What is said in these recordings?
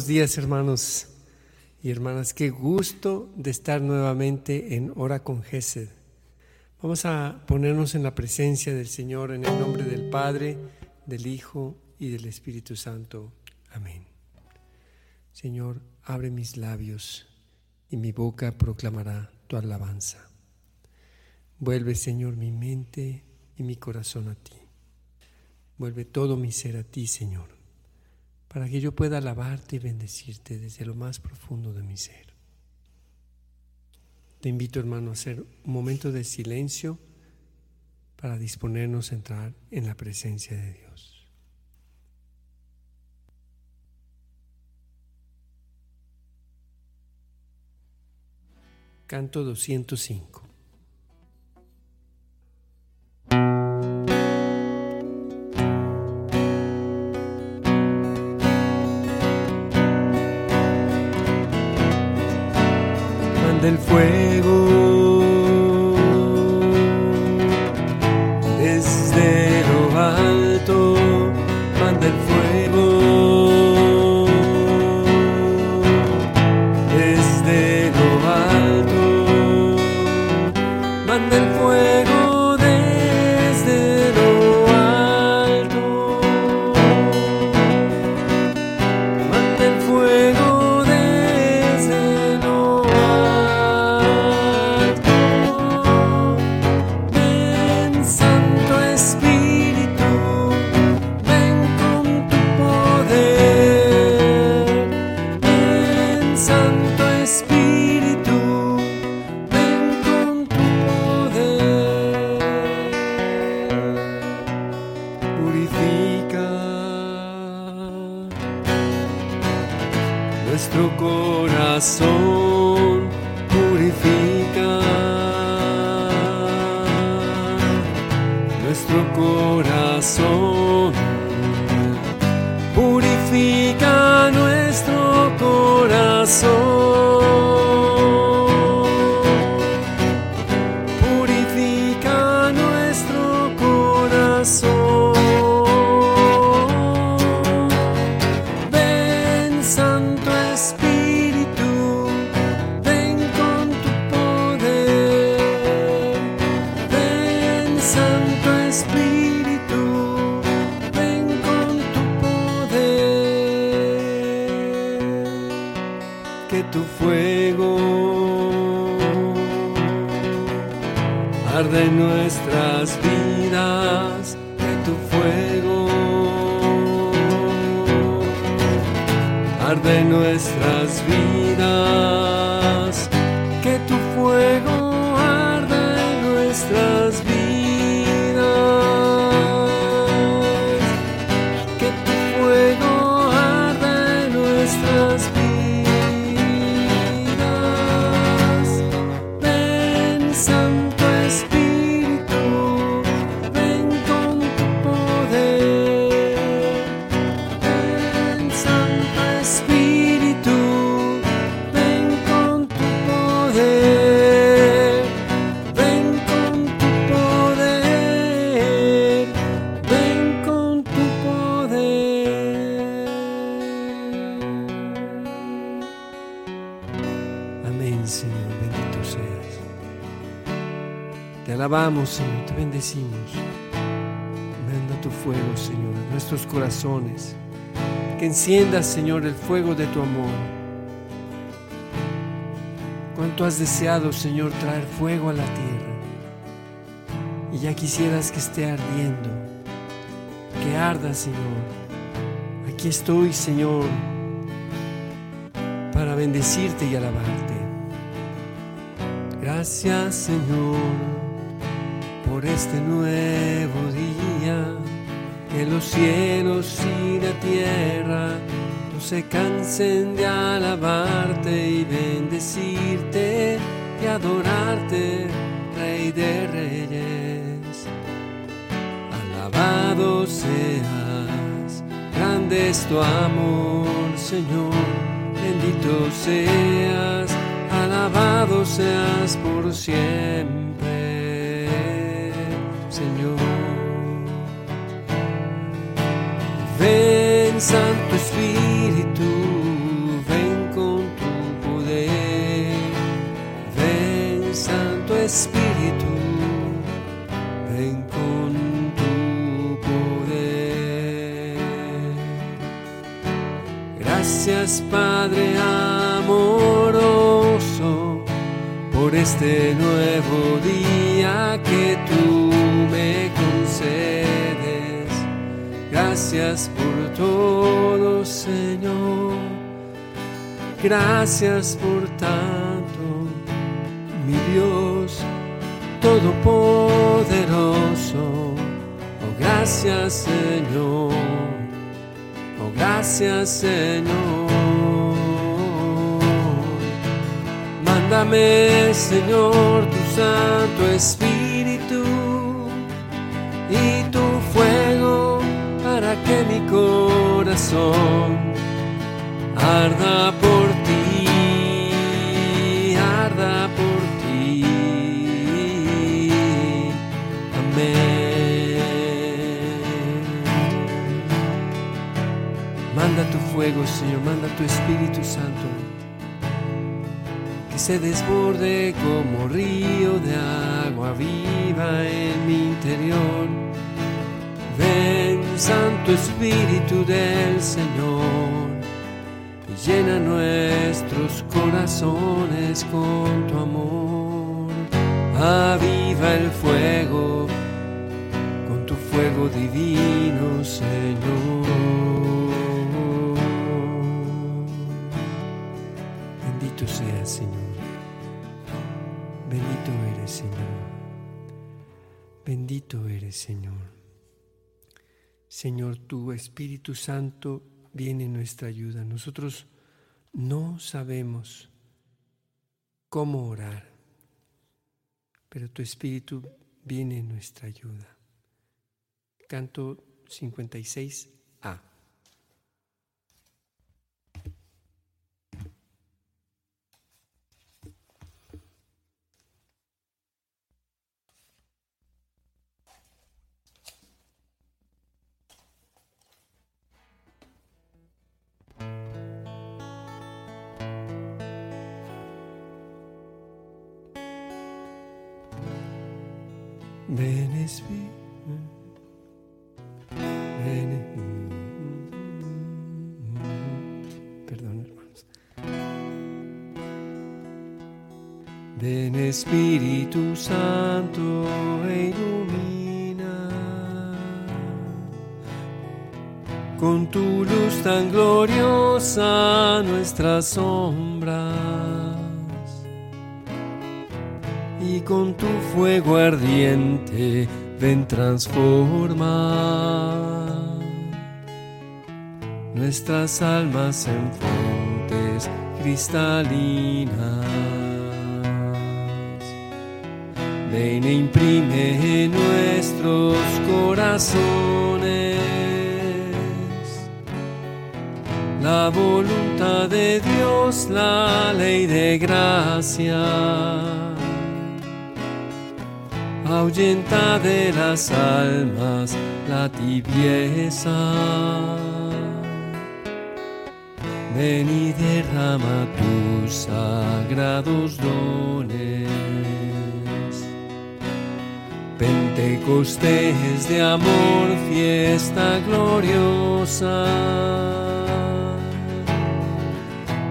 Buenos días hermanos y hermanas, qué gusto de estar nuevamente en Hora con Gesed. Vamos a ponernos en la presencia del Señor en el nombre del Padre, del Hijo y del Espíritu Santo. Amén. Señor, abre mis labios y mi boca proclamará tu alabanza. Vuelve, Señor, mi mente y mi corazón a ti. Vuelve todo mi ser a ti, Señor para que yo pueda alabarte y bendecirte desde lo más profundo de mi ser. Te invito, hermano, a hacer un momento de silencio para disponernos a entrar en la presencia de Dios. Canto 205. Del Señor, te bendecimos. Manda tu fuego, Señor, en nuestros corazones. Que enciendas, Señor, el fuego de tu amor. Cuánto has deseado, Señor, traer fuego a la tierra. Y ya quisieras que esté ardiendo. Que arda, Señor. Aquí estoy, Señor, para bendecirte y alabarte. Gracias, Señor por este nuevo día, que los cielos y la tierra no se cansen de alabarte y bendecirte y adorarte, Rey de Reyes. Alabado seas, grande es tu amor, Señor, bendito seas, alabado seas por siempre. Señor. Ven Santo Espíritu, ven con tu poder. Ven, Santo Espíritu, ven con tu poder. Gracias, Padre amoroso, por este nuevo día que me concedes. Gracias por todo, Señor. Gracias por tanto, mi Dios Todopoderoso. Oh, gracias, Señor. Oh, gracias, Señor. Mándame, Señor, tu Santo Espíritu que mi corazón arda por ti, arda por ti. Amén. Manda tu fuego, Señor, manda tu Espíritu Santo que se desborde como río de agua viva en mi interior. Ven, Santo Espíritu del Señor, llena nuestros corazones con tu amor. Aviva el fuego con tu fuego divino, Señor. Bendito seas, Señor. Bendito eres, Señor. Bendito eres, Señor. Señor, tu Espíritu Santo viene en nuestra ayuda. Nosotros no sabemos cómo orar, pero tu Espíritu viene en nuestra ayuda. Canto 56a. Ven Espíritu, ven, perdón hermanos. Ven Espíritu Santo e ilumina. Con tu luz tan gloriosa nuestras sombras. Y con tu fuego ardiente ven transformar nuestras almas en fuentes cristalinas. Ven e imprime en nuestros corazones la voluntad de Dios, la ley de gracia ahuyenta de las almas la tibieza. Ven y derrama tus sagrados dones. Pentecostés de amor, fiesta gloriosa,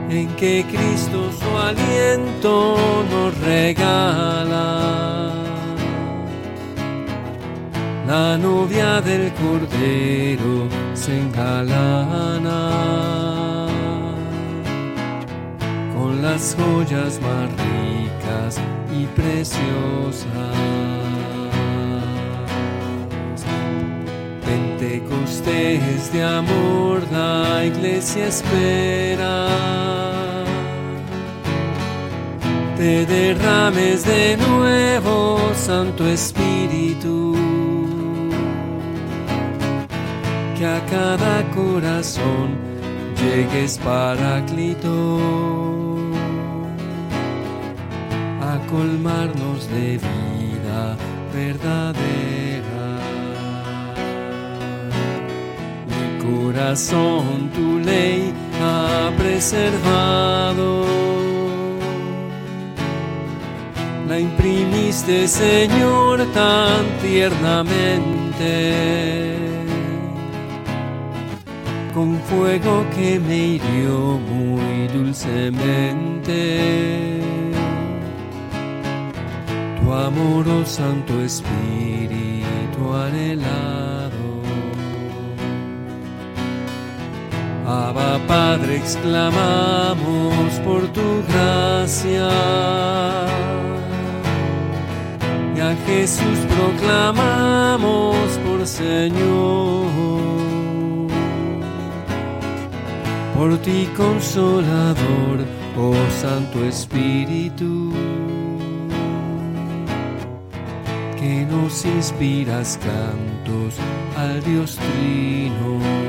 en que Cristo su aliento nos regala la novia del Cordero se engalana con las joyas más ricas y preciosas. Pentecostés de amor la iglesia espera. Te derrames de nuevo, Santo Espíritu que a cada corazón llegues paráclito a colmarnos de vida verdadera. Mi corazón tu ley ha preservado. La imprimiste, Señor, tan tiernamente, con fuego que me hirió muy dulcemente. Tu amor, oh Santo Espíritu anhelado. Abba Padre, exclamamos por tu gracia. Y a Jesús proclamamos por Señor. Por ti consolador, oh Santo Espíritu, que nos inspiras cantos al Dios Trino.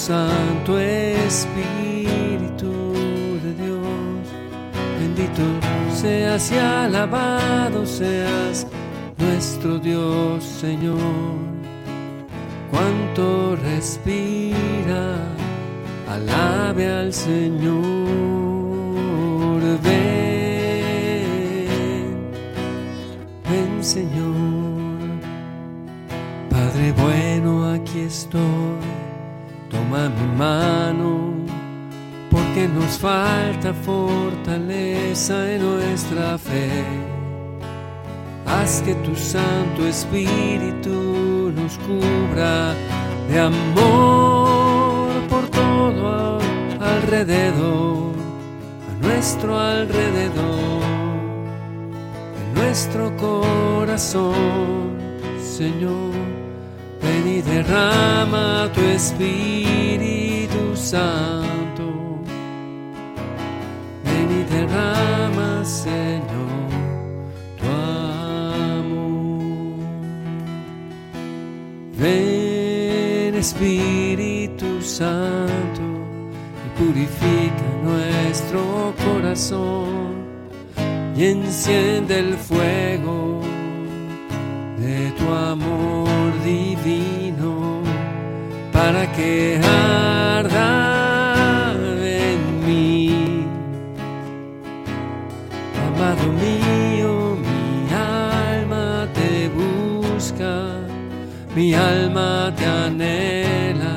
Santo Espíritu de Dios. Bendito seas y alabado seas nuestro Dios, Señor. Cuánto respira alabe al Señor. Ven, ven Señor. Padre bueno, aquí estoy. Toma mi mano, porque nos falta fortaleza en nuestra fe. Haz que tu Santo Espíritu nos cubra de amor alrededor, a nuestro alrededor, en nuestro corazón, Señor. Y derrama tu Espíritu Santo. Ven y derrama, Señor, tu amor. Ven, Espíritu Santo purifica nuestro corazón y enciende el fuego de tu amor divino que arda en mí. Amado mío, mi alma te busca, mi alma te anhela,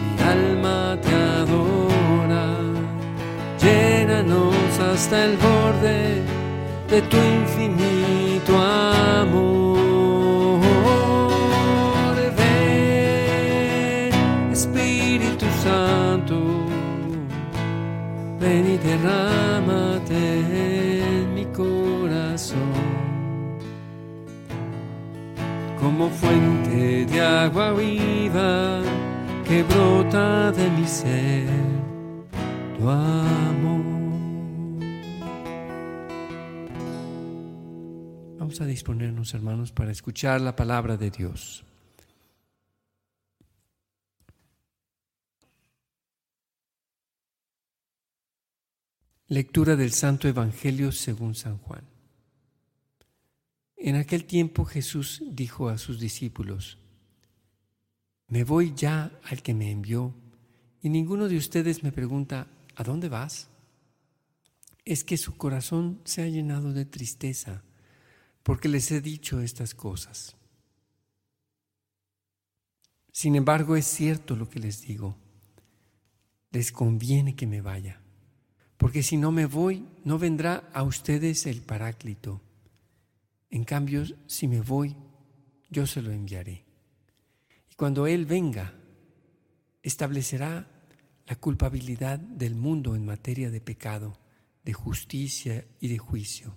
mi alma te hasta el borde de tu derrámate en mi corazón. Como fuente de agua viva que brota de mi ser, tu amor. a disponernos, hermanos, para escuchar la palabra de Dios. Lectura del Santo Evangelio según San Juan. En aquel tiempo Jesús dijo a sus discípulos, Me voy ya al que me envió, y ninguno de ustedes me pregunta, ¿a dónde vas? Es que su corazón se ha llenado de tristeza porque les he dicho estas cosas. Sin embargo, es cierto lo que les digo. Les conviene que me vaya, Porque si no me voy, no vendrá a ustedes el Paráclito. En cambio, si me voy, yo se lo enviaré. Y cuando Él venga, establecerá la culpabilidad del mundo en materia de pecado, de justicia y de juicio.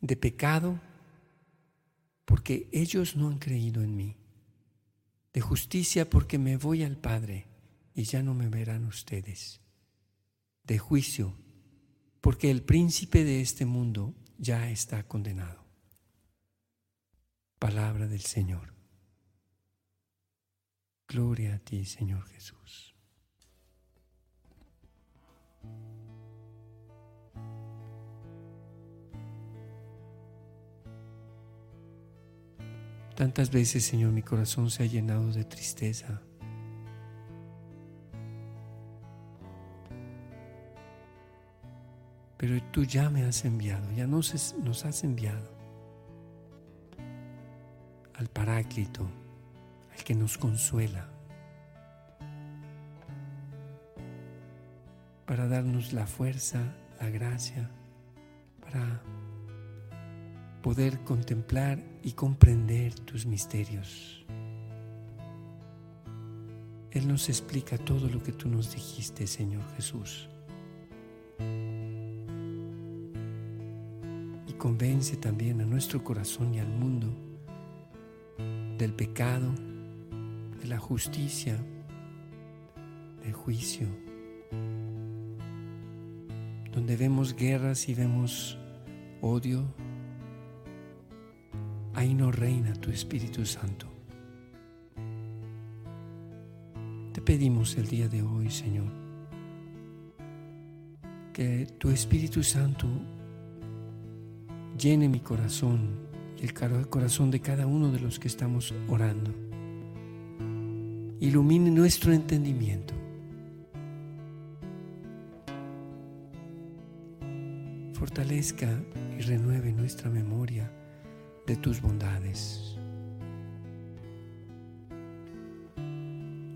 De pecado, porque ellos no han creído en mí. De justicia, porque me voy al Padre y ya no me verán ustedes. De juicio, porque el príncipe de este mundo ya está condenado. Palabra del Señor. Gloria a ti, Señor Jesús. Tantas veces, Señor, mi corazón se ha llenado de tristeza. Pero tú ya me has enviado, ya nos, nos has enviado al Paráclito, al que nos consuela, para darnos la fuerza, la gracia, para poder contemplar y comprender tus misterios. Él nos explica todo lo que tú nos dijiste, Señor Jesús. Convence también a nuestro corazón y al mundo del pecado, de la justicia, del juicio, donde vemos guerras y vemos odio, ahí no reina tu Espíritu Santo. Te pedimos el día de hoy, Señor, que tu Espíritu Santo llene mi corazón y el corazón de cada uno de los que estamos orando. Ilumine nuestro entendimiento. Fortalezca y renueve nuestra memoria de tus bondades.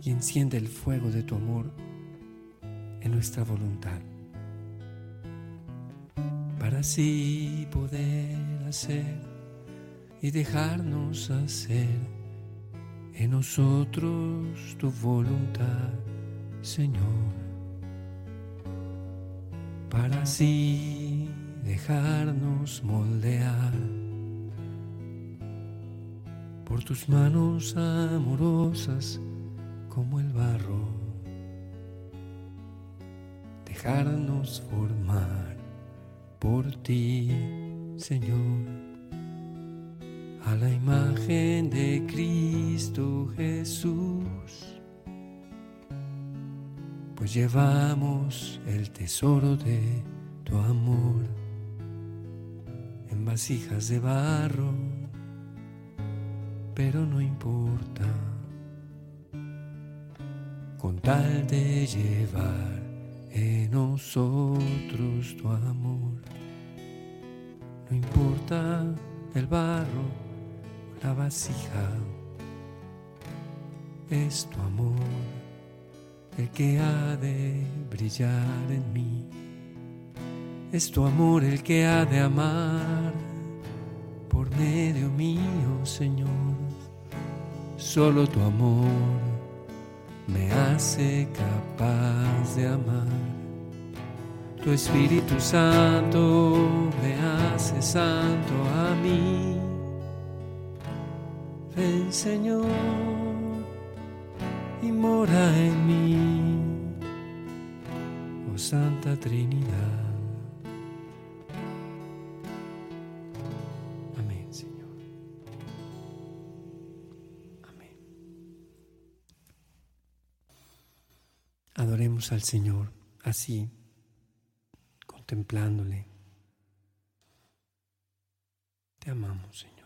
Y enciende el fuego de tu amor en nuestra voluntad. Así poder hacer y dejarnos hacer en nosotros tu voluntad, Señor. Para así dejarnos moldear por tus manos amorosas como el barro. Dejarnos formar por ti, Señor, a la imagen de Cristo Jesús, pues llevamos el tesoro de tu amor en vasijas de barro pero no importa, con tal de llevar en nosotros tu amor. No importa el barro o la vasija, es tu amor el que ha de brillar en mí. Es tu amor el que ha de amar por medio mío, Señor. Solo tu amor me hace capaz de amar. Tu Espíritu Santo me hace santo a mí. Ven Señor y mora en mí, oh Santa Trinidad. Al Señor así, contemplándole. Te amamos, Señor.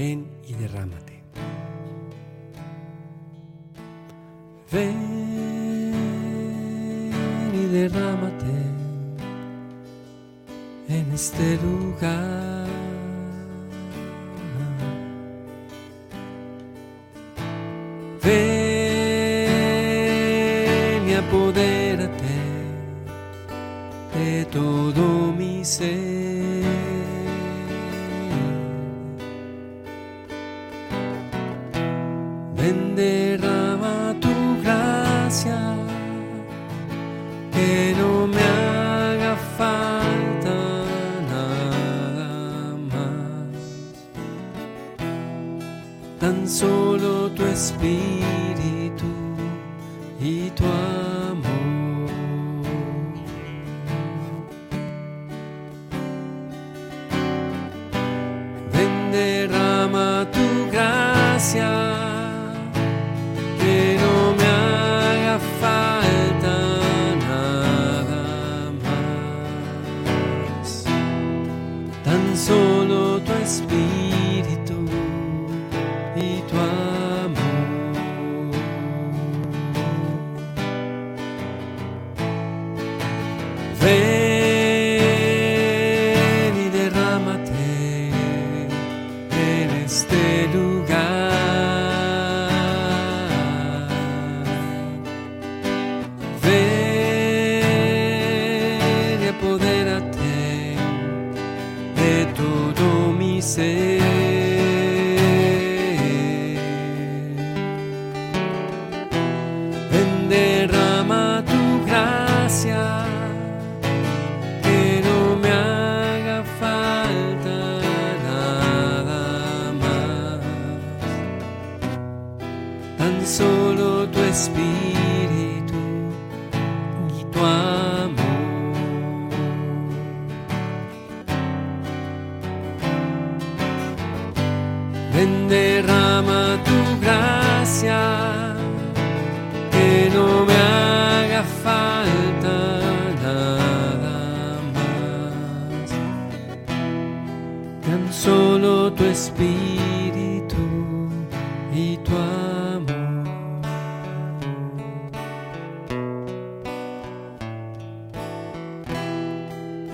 Ven y derrámate. Ven Tan solo tu espíritu mi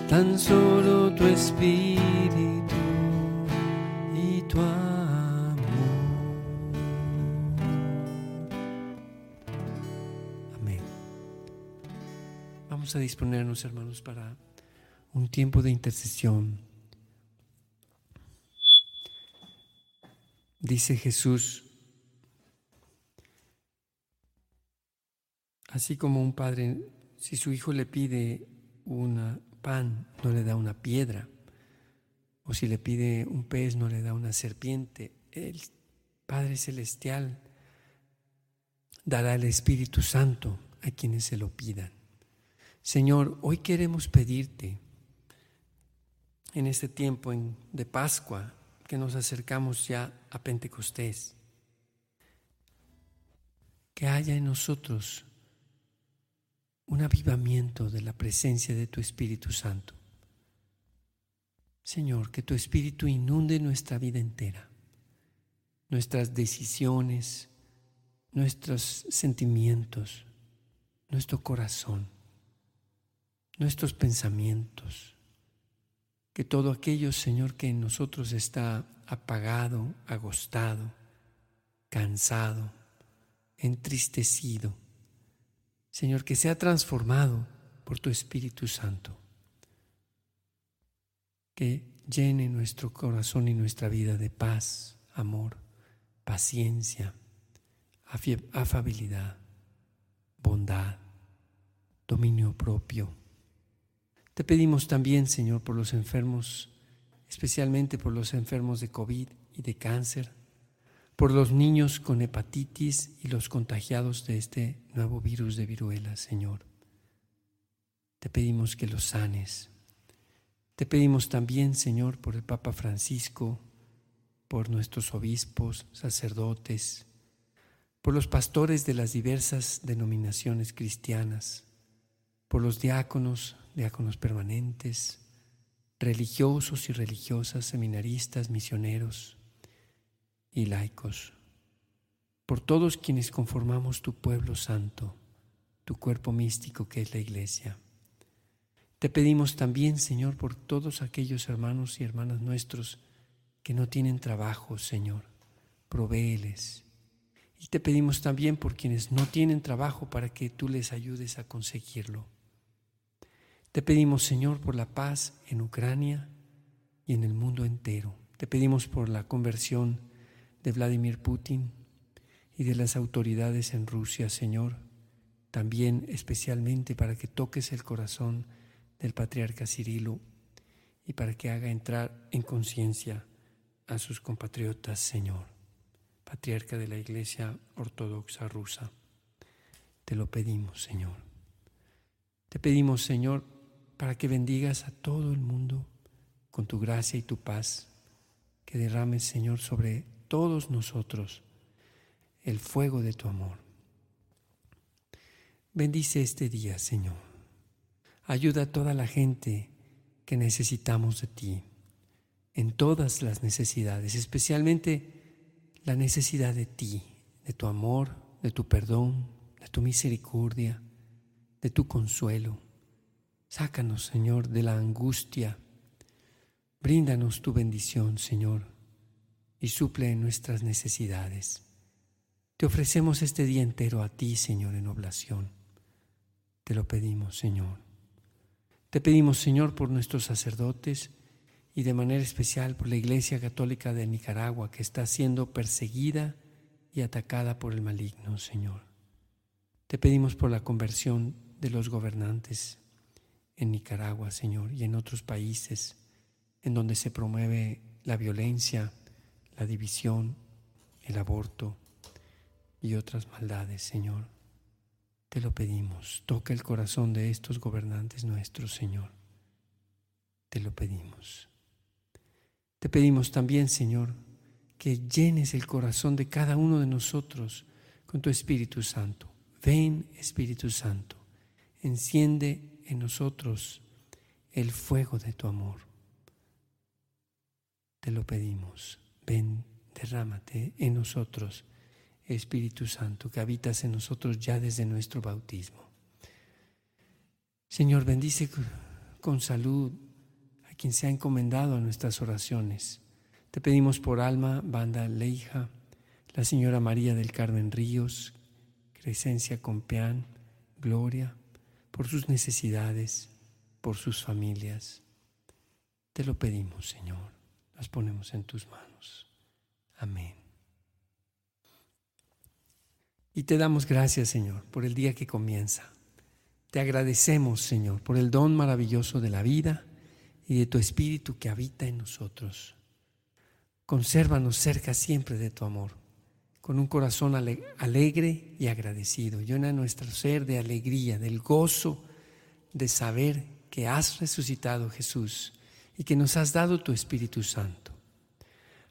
Tan solo tu espíritu y tu amor. Amén. Vamos a disponernos, hermanos, para un tiempo de intercesión. Dice Jesús, así como un padre, si su hijo le pide un pan, no le da una piedra, o si le pide un pez, no le da una serpiente, el Padre Celestial dará el Espíritu Santo a quienes se lo pidan. Señor, hoy queremos pedirte en este tiempo de Pascua, que nos acercamos ya a Pentecostés, que haya en nosotros un avivamiento de la presencia de tu Espíritu Santo. Señor, que tu Espíritu inunde nuestra vida entera, nuestras decisiones, nuestros sentimientos, nuestro corazón, nuestros pensamientos. Que todo aquello, Señor, que en nosotros está apagado, agostado, cansado, entristecido, Señor, que sea transformado por tu Espíritu Santo que llene nuestro corazón y nuestra vida de paz, amor, paciencia, afabilidad, bondad, dominio propio. Te pedimos también, Señor, por los enfermos, especialmente por los enfermos de COVID y de cáncer, por los niños con hepatitis y los contagiados de este nuevo virus de viruela, Señor. Te pedimos que los sanes. Te pedimos también, Señor, por el Papa Francisco, por nuestros obispos, sacerdotes, por los pastores de las diversas denominaciones cristianas, por los diáconos, diáconos permanentes, religiosos y religiosas, seminaristas, misioneros, y laicos, por todos quienes conformamos tu pueblo santo, tu cuerpo místico que es la Iglesia. Te pedimos también, Señor, por todos aquellos hermanos y hermanas nuestros que no tienen trabajo, Señor, provéeles. Y te pedimos también por quienes no tienen trabajo para que tú les ayudes a conseguirlo. Te pedimos, Señor, por la paz en Ucrania y en el mundo entero. Te pedimos por la conversión de Vladimir Putin y de las autoridades en Rusia, Señor, también especialmente para que toques el corazón del patriarca Cirilo y para que haga entrar en conciencia a sus compatriotas, Señor, patriarca de la Iglesia Ortodoxa rusa. Te lo pedimos, Señor. Te pedimos, Señor, para que bendigas a todo el mundo con tu gracia y tu paz, que derrames, Señor, sobre todos nosotros el fuego de tu amor. Bendice este día, Señor. Ayuda a toda la gente que necesitamos de ti, en todas las necesidades, especialmente la necesidad de ti, de tu amor, de tu perdón, de tu misericordia, de tu consuelo. Sácanos, Señor, de la angustia. Bríndanos tu bendición, Señor, y suple nuestras necesidades. Te ofrecemos este día entero a ti, Señor, en oblación. Te lo pedimos, Señor. Te pedimos, Señor, por nuestros sacerdotes y de manera especial por la Iglesia Católica de Nicaragua que está siendo perseguida y atacada por el maligno, Señor. Te pedimos por la conversión de los gobernantes en Nicaragua, Señor, y en otros países en donde se promueve la violencia, la división, el aborto y otras maldades, Señor. Te lo pedimos. Toca el corazón de estos gobernantes nuestros, Señor. Te lo pedimos. Te pedimos también, Señor, que llenes el corazón de cada uno de nosotros con tu Espíritu Santo. Ven, Espíritu Santo, enciende en nosotros el fuego de tu amor. Te lo pedimos. Ven, derrámate en nosotros Espíritu Santo, que habitas en nosotros ya desde nuestro bautismo. Señor, bendice con salud a quien se ha encomendado a nuestras oraciones. Te pedimos por alma, Banda Leija, la señora María del Carmen Ríos, Crescencia Compeán, Gloria, por sus necesidades, por sus familias. Te lo pedimos, Señor. Las ponemos en tus manos. Amén. Y te damos gracias, Señor, por el día que comienza. Te agradecemos, Señor, por el don maravilloso de la vida y de tu Espíritu que habita en nosotros. Consérvanos cerca siempre de tu amor, con un corazón alegre y agradecido. Llena nuestro ser de alegría, del gozo de saber que has resucitado Jesús y que nos has dado tu Espíritu Santo.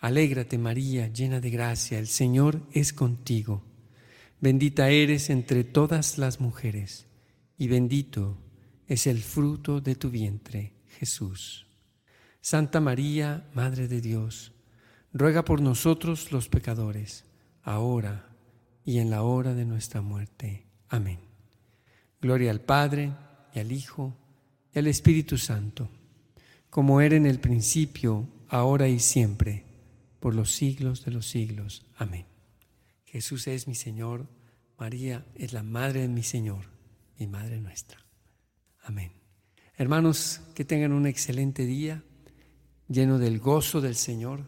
Alégrate María, llena de gracia, el Señor es contigo. Bendita eres entre todas las mujeres, y bendito es el fruto de tu vientre, Jesús. Santa María, Madre de Dios, ruega por nosotros los pecadores, ahora y en la hora de nuestra muerte. Amén. Gloria al Padre, y al Hijo, y al Espíritu Santo, como era en el principio, ahora y siempre, por los siglos de los siglos. Amén. Jesús es mi Señor, María es la Madre de mi Señor y Madre nuestra. Amén. Hermanos, que tengan un excelente día lleno del gozo del Señor.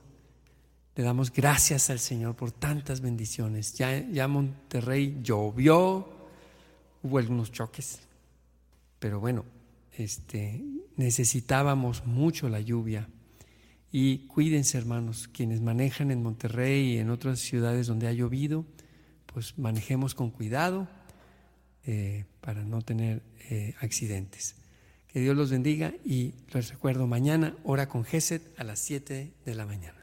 Le damos gracias al Señor por tantas bendiciones. Ya, ya Monterrey llovió, hubo algunos choques, pero bueno, este, necesitábamos mucho la lluvia. Y cuídense, hermanos, quienes manejan en Monterrey y en otras ciudades donde ha llovido, pues manejemos con cuidado eh, para no tener eh, accidentes. Que Dios los bendiga y les recuerdo mañana, hora con Geset a las 7 de la mañana.